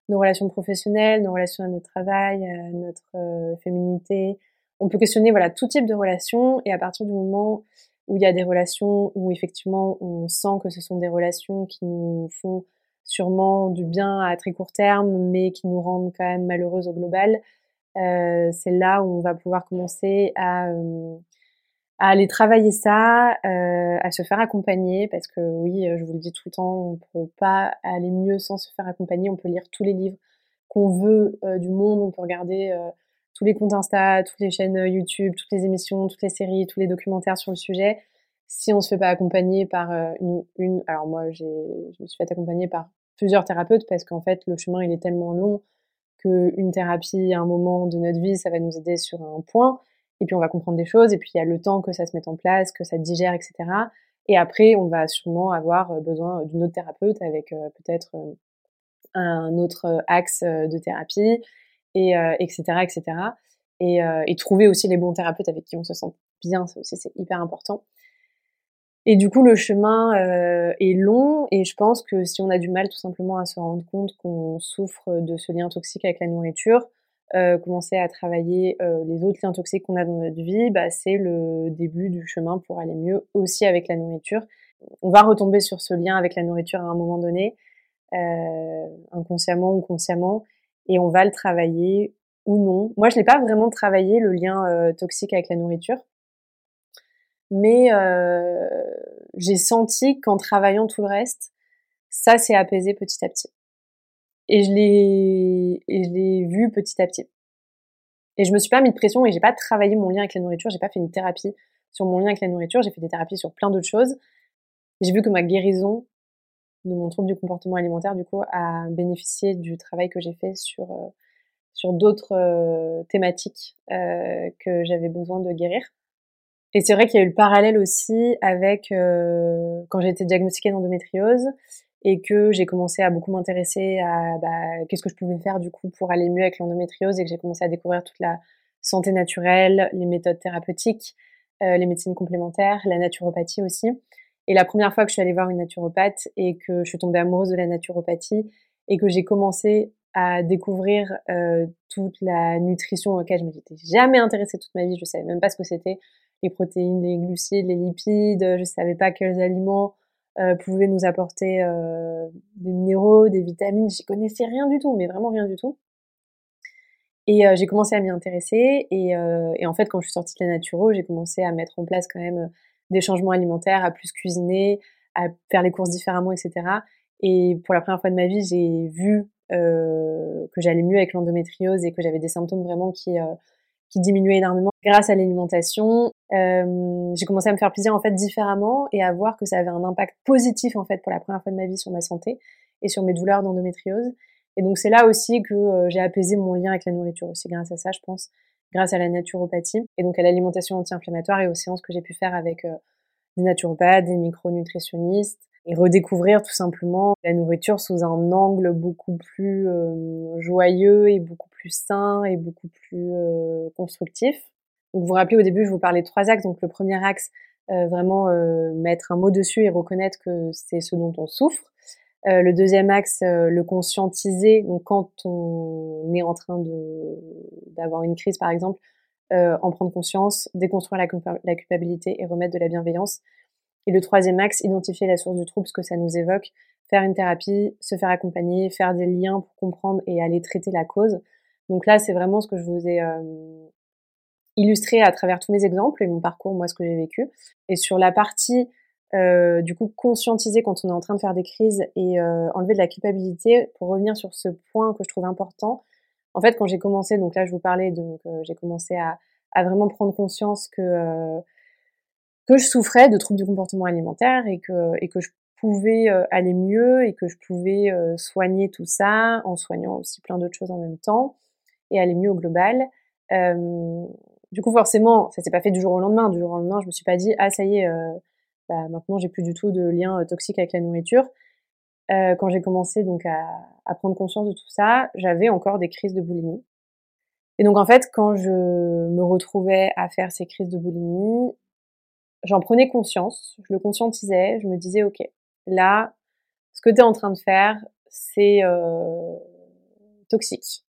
nos relations professionnelles, nos relations à notre travail, à notre euh, féminité. On peut questionner voilà tout type de relations et à partir du moment où il y a des relations où effectivement on sent que ce sont des relations qui nous font sûrement du bien à très court terme, mais qui nous rendent quand même malheureuses au global, euh, c'est là où on va pouvoir commencer à à aller travailler ça, euh, à se faire accompagner, parce que oui, je vous le dis tout le temps, on peut pas aller mieux sans se faire accompagner. On peut lire tous les livres qu'on veut du monde. On peut regarder tous les comptes Insta, toutes les chaînes YouTube, toutes les émissions, toutes les séries, tous les documentaires sur le sujet. Si on se fait pas accompagner par une, une alors moi je me suis fait accompagner par plusieurs thérapeutes parce qu'en fait le chemin il est tellement long qu'une thérapie à un moment de notre vie ça va nous aider sur un point et puis on va comprendre des choses. Et puis il y a le temps que ça se mette en place, que ça digère, etc. Et après on va sûrement avoir besoin d'une autre thérapeute avec peut-être un autre axe de thérapie et etc etc et, trouver aussi les bons thérapeutes avec qui on se sent bien aussi c'est hyper important. Et du coup, le chemin euh, est long. Et je pense que si on a du mal tout simplement à se rendre compte qu'on souffre de ce lien toxique avec la nourriture, euh, commencer à travailler euh, les autres liens toxiques qu'on a dans notre vie, bah, c'est le début du chemin pour aller mieux aussi avec la nourriture. On va retomber sur ce lien avec la nourriture à un moment donné, euh, inconsciemment ou consciemment, et on va le travailler ou non. Moi, je n'ai pas vraiment travaillé le lien euh, toxique avec la nourriture mais j'ai senti qu'en travaillant tout le reste, ça s'est apaisé petit à petit. Et je l'ai, et je l'ai vu petit à petit. Et je me suis pas mis de pression et j'ai pas travaillé mon lien avec la nourriture, j'ai pas fait une thérapie sur mon lien avec la nourriture, j'ai fait des thérapies sur plein d'autres choses. J'ai vu que ma guérison de mon trouble du comportement alimentaire, du coup, a bénéficié du travail que j'ai fait sur, euh, sur d'autres euh, thématiques euh, que j'avais besoin de guérir. Et c'est vrai qu'il y a eu le parallèle aussi avec quand j'ai été diagnostiquée d'endométriose et que j'ai commencé à beaucoup m'intéresser à bah, qu'est-ce que je pouvais faire du coup pour aller mieux avec l'endométriose et que j'ai commencé à découvrir toute la santé naturelle, les méthodes thérapeutiques, euh, les médecines complémentaires, la naturopathie aussi. Et la première fois que je suis allée voir une naturopathe et que je suis tombée amoureuse de la naturopathie et que j'ai commencé à découvrir euh, toute la nutrition auquel je m'étais jamais intéressée toute ma vie, je savais même pas ce que c'était, les protéines, les glucides, les lipides. Je savais pas quels aliments euh, nous apporter euh, des minéraux, des vitamines. J'y connaissais rien du tout, mais vraiment rien du tout. Et euh, j'ai commencé à m'y intéresser. Et, euh, et, en fait, quand je suis sortie de la naturo, j'ai commencé à mettre en place quand même des changements alimentaires, à plus cuisiner, à faire les courses différemment, etc. Et pour la première fois de ma vie, j'ai vu euh, que j'allais mieux avec l'endométriose et que j'avais des symptômes vraiment qui qui diminuait énormément grâce à l'alimentation. Euh, j'ai commencé à me faire plaisir en fait différemment et à voir que ça avait un impact positif en fait pour la première fois de ma vie sur ma santé et sur mes douleurs d'endométriose. Et donc c'est là aussi que euh, j'ai apaisé mon lien avec la nourriture aussi grâce à ça, je pense, grâce à la naturopathie et donc à l'alimentation anti-inflammatoire et aux séances que j'ai pu faire avec euh, des naturopathes, des micronutritionnistes et redécouvrir tout simplement la nourriture sous un angle beaucoup plus euh, joyeux et beaucoup plus sain et beaucoup plus euh, constructif. Donc vous vous rappelez au début je vous parlais de trois axes. Donc le premier axe euh, vraiment mettre un mot dessus et reconnaître que c'est ce dont on souffre. le deuxième axe le conscientiser. Donc quand on est en train de d'avoir une crise par exemple, en prendre conscience, déconstruire la, la culpabilité et remettre de la bienveillance et le troisième axe, identifier la source du trouble, ce que ça nous évoque, faire une thérapie, se faire accompagner, faire des liens pour comprendre et aller traiter la cause. Donc là, c'est vraiment ce que je vous ai euh, illustré à travers tous mes exemples et mon parcours, moi, ce que j'ai vécu. Et sur la partie, euh, du coup, conscientiser quand on est en train de faire des crises et euh, enlever de la culpabilité, pour revenir sur ce point que je trouve important. En fait, quand j'ai commencé, donc là, je vous parlais, donc j'ai commencé à, à, vraiment prendre conscience que que je souffrais de troubles du comportement alimentaire et que, et que je pouvais euh, aller mieux et que je pouvais euh, soigner tout ça en soignant aussi plein d'autres choses en même temps et aller mieux au global. Euh, du coup, forcément, ça s'est pas fait du jour au lendemain. Du jour au lendemain, je me suis pas dit ah ça y est, euh, bah, maintenant j'ai plus du tout de lien toxique avec la nourriture. quand j'ai commencé donc à, prendre conscience de tout ça, j'avais encore des crises de boulimie. Et donc en fait, quand je me retrouvais à faire ces crises de boulimie, j'en prenais conscience, je le conscientisais, je me disais, ok, là, ce que tu es en train de faire, c'est euh, toxique.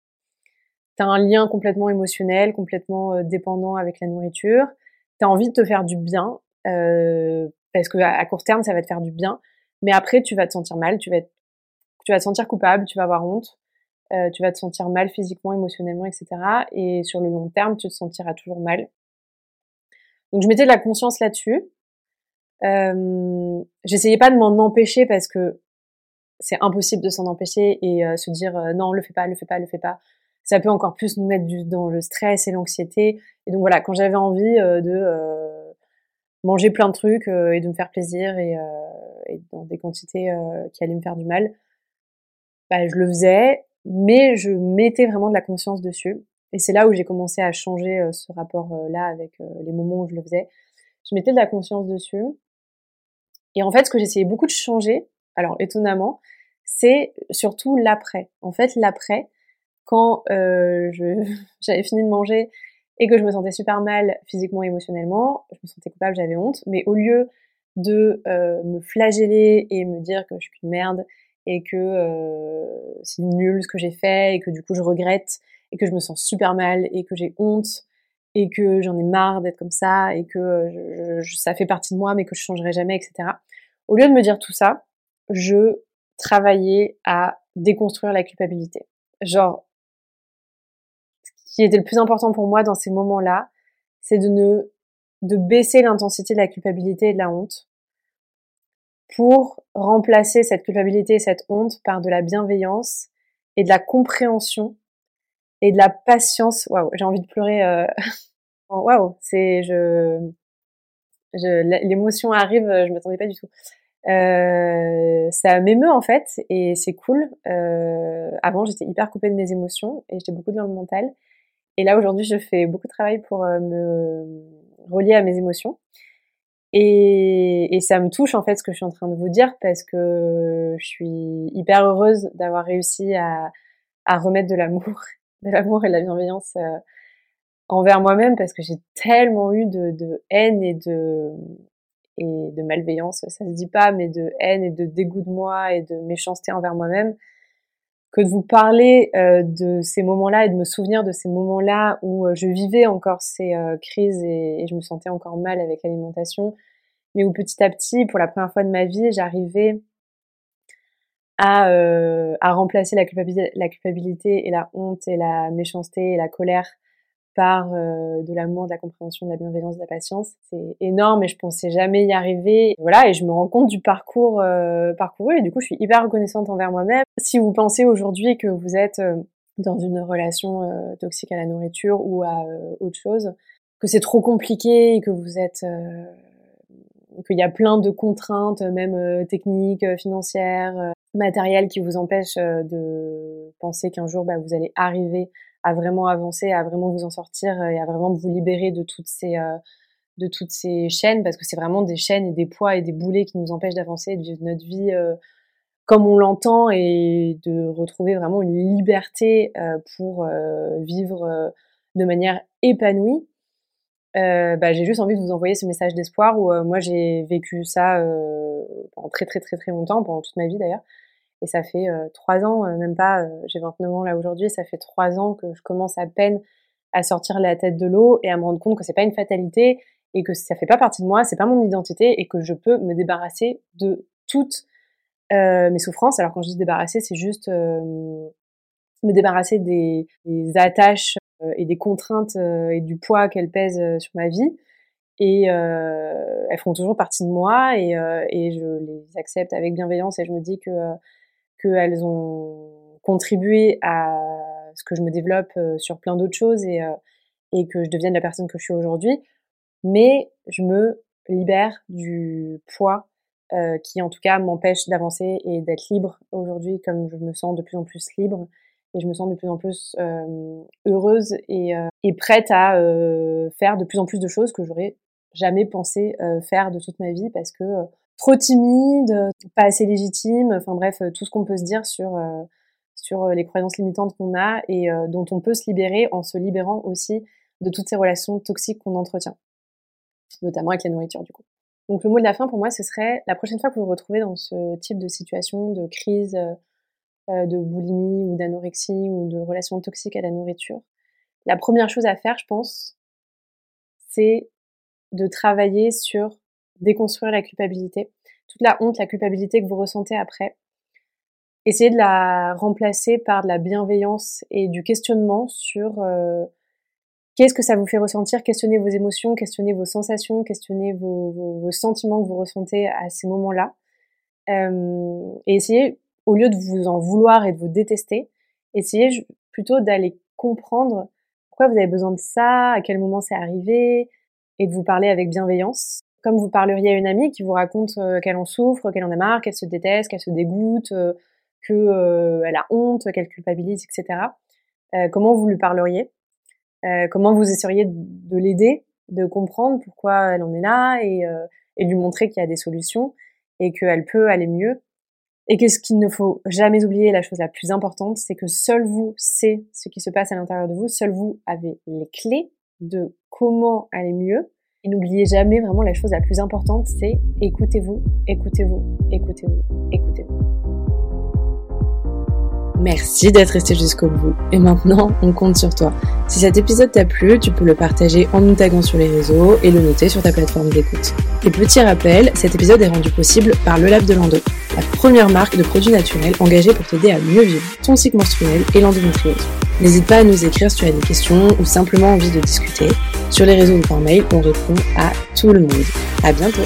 Tu as un lien complètement émotionnel, complètement euh, dépendant avec la nourriture. Tu as envie de te faire du bien, euh, parce que à, court terme, ça va te faire du bien. Mais après, tu vas te sentir mal, tu vas, tu vas te sentir coupable, tu vas avoir honte, euh, tu vas te sentir mal physiquement, émotionnellement, etc. Et sur le long terme, tu te sentiras toujours mal. Donc je mettais de la conscience là-dessus. Euh, J'essayais pas de m'en empêcher parce que c'est impossible de s'en empêcher et se dire non, le fais pas, le fais pas, le fais pas. Ça peut encore plus nous mettre du, dans le stress et l'anxiété. Et donc voilà, quand j'avais envie de manger plein de trucs et de me faire plaisir et, et dans des quantités qui allaient me faire du mal, bah, je le faisais, mais je mettais vraiment de la conscience dessus. Et c'est là où j'ai commencé à changer euh, ce rapport-là avec euh, les moments où je le faisais. Je mettais de la conscience dessus. Et en fait, ce que j'essayais beaucoup de changer, alors étonnamment, c'est surtout l'après. En fait, l'après, quand euh, j'avais fini de manger et que je me sentais super mal physiquement, émotionnellement, je me sentais coupable, j'avais honte, mais au lieu de me flageller et me dire que je suis une merde et que euh, c'est nul ce que j'ai fait et que du coup je regrette et que je me sens super mal et que j'ai honte et que j'en ai marre d'être comme ça et que euh, je, ça fait partie de moi mais que je changerai jamais, etc. Au lieu de me dire tout ça, je travaillais à déconstruire la culpabilité. Genre, qui était le plus important pour moi dans ces moments-là, c'est de ne de baisser l'intensité de la culpabilité et de la honte pour remplacer cette culpabilité et cette honte par de la bienveillance et de la compréhension et de la patience. Waouh, j'ai envie de pleurer. Euh... Waouh, c'est je, je l'émotion arrive, je m'attendais pas du tout. Euh, ça m'émeut en fait et c'est cool. Euh, avant, j'étais hyper coupée de mes émotions et j'étais beaucoup dans le mental. Et là aujourd'hui, je fais beaucoup de travail pour euh, me relier à mes émotions. Et, ça me touche en fait ce que je suis en train de vous dire parce que je suis hyper heureuse d'avoir réussi à, remettre de l'amour de l'amour et de la bienveillance euh, envers moi-même parce que j'ai tellement eu de, de, haine et de et de malveillance, ça se dit pas, mais de haine et de dégoût de moi et de méchanceté envers moi-même, que de vous parler euh, de ces moments-là et de me souvenir de ces moments-là où euh, je vivais encore ces crises et, et, je me sentais encore mal avec l'alimentation, mais où petit à petit, pour la première fois de ma vie, j'arrivais à, euh, à remplacer la culpabilité, la culpabilité et la honte et la méchanceté et la colère par euh, de l'amour, de la compréhension, de la bienveillance, de la patience. C'est énorme et je pensais jamais y arriver. Voilà, et je me rends compte du parcours euh, parcouru et du coup, je suis hyper reconnaissante envers moi-même. Si vous pensez aujourd'hui que vous êtes euh, dans une relation euh, toxique à la nourriture ou à autre chose, que c'est trop compliqué et que vous êtes qu'il y a plein de contraintes, même techniques, financières, matériel qui vous empêche euh, de penser qu'un jour bah, vous allez arriver à vraiment avancer, à vraiment vous en sortir et à vraiment vous libérer de toutes ces euh, de toutes ces chaînes parce que c'est vraiment des chaînes et des poids et des boulets qui nous empêchent d'avancer, de vivre notre vie euh, comme on l'entend et de retrouver vraiment une liberté pour vivre de manière épanouie. Euh, bah, j'ai juste envie de vous envoyer ce message d'espoir où moi j'ai vécu ça pendant très très très très longtemps, pendant toute ma vie d'ailleurs, et ça fait euh, trois ans, euh, même pas, euh, j'ai 29 ans là aujourd'hui, ça fait trois ans que je commence à peine à sortir la tête de l'eau et à me rendre compte que c'est pas une fatalité et que ça fait pas partie de moi, c'est pas mon identité et que je peux me débarrasser de toutes mes souffrances. Alors quand je dis débarrasser, c'est juste me débarrasser des, attaches et des contraintes et du poids qu'elles pèsent sur ma vie. Et elles font toujours partie de moi et je les accepte avec bienveillance et je me dis que qu'elles ont contribué à ce que je me développe euh, sur plein d'autres choses et, euh, et que je devienne la personne que je suis aujourd'hui. Mais je me libère du poids euh, qui en tout cas m'empêche d'avancer et d'être libre aujourd'hui comme je me sens de plus en plus libre et je me sens de plus en plus heureuse et, et, prête à faire de plus en plus de choses que j'aurais jamais pensé faire de toute ma vie parce que trop timide, pas assez légitime, enfin bref, euh, tout ce qu'on peut se dire sur euh, sur euh, les croyances limitantes qu'on a et dont on peut se libérer en se libérant aussi de toutes ces relations toxiques qu'on entretient, notamment avec la nourriture du coup. Donc le mot de la fin pour moi, ce serait la prochaine fois que vous vous retrouvez dans ce type de situation, de crise, de boulimie ou d'anorexie ou de relations toxiques à la nourriture, la première chose à faire, je pense, c'est de travailler sur déconstruire la culpabilité, toute la honte, la culpabilité que vous ressentez après. Essayez de la remplacer par de la bienveillance et du questionnement sur euh, qu'est-ce que ça vous fait ressentir, questionnez vos émotions, questionnez vos sensations, questionnez vos, vos, sentiments que vous ressentez à ces moments-là. Euh, et essayez au lieu de vous en vouloir et de vous détester, essayez plutôt d'aller comprendre pourquoi vous avez besoin de ça, à quel moment c'est arrivé, et de vous parler avec bienveillance, comme vous parleriez à une amie qui vous raconte euh, qu'elle en souffre, qu'elle en a marre, qu'elle se déteste, qu'elle se dégoûte, euh, qu'elle euh, a honte, qu'elle culpabilise, etc. comment vous lui parleriez? Comment vous essayeriez de l'aider, de comprendre pourquoi elle en est là et, et lui montrer qu'il y a des solutions et qu'elle peut aller mieux? Et que ce qu'il ne faut jamais oublier, la chose la plus importante, c'est que seul vous sait ce qui se passe à l'intérieur de vous, seul vous avez les clés de comment aller mieux. Et n'oubliez jamais vraiment la chose la plus importante, c'est écoutez-vous, écoutez-vous, écoutez-vous, écoutez-vous. Merci d'être resté jusqu'au bout. Et maintenant, on compte sur toi. Si cet épisode t'a plu, tu peux le partager en nous taguant sur les réseaux et le noter sur ta plateforme d'écoute. Et petit rappel, cet épisode est rendu possible par Le Lab de Lando, la première marque de produits naturels engagée pour t'aider à mieux vivre ton cycle menstruel et l'endométriose. N'hésite pas à nous écrire si tu as des questions ou simplement envie de discuter. Sur les réseaux ou par mail, on répond à tout le monde. À bientôt!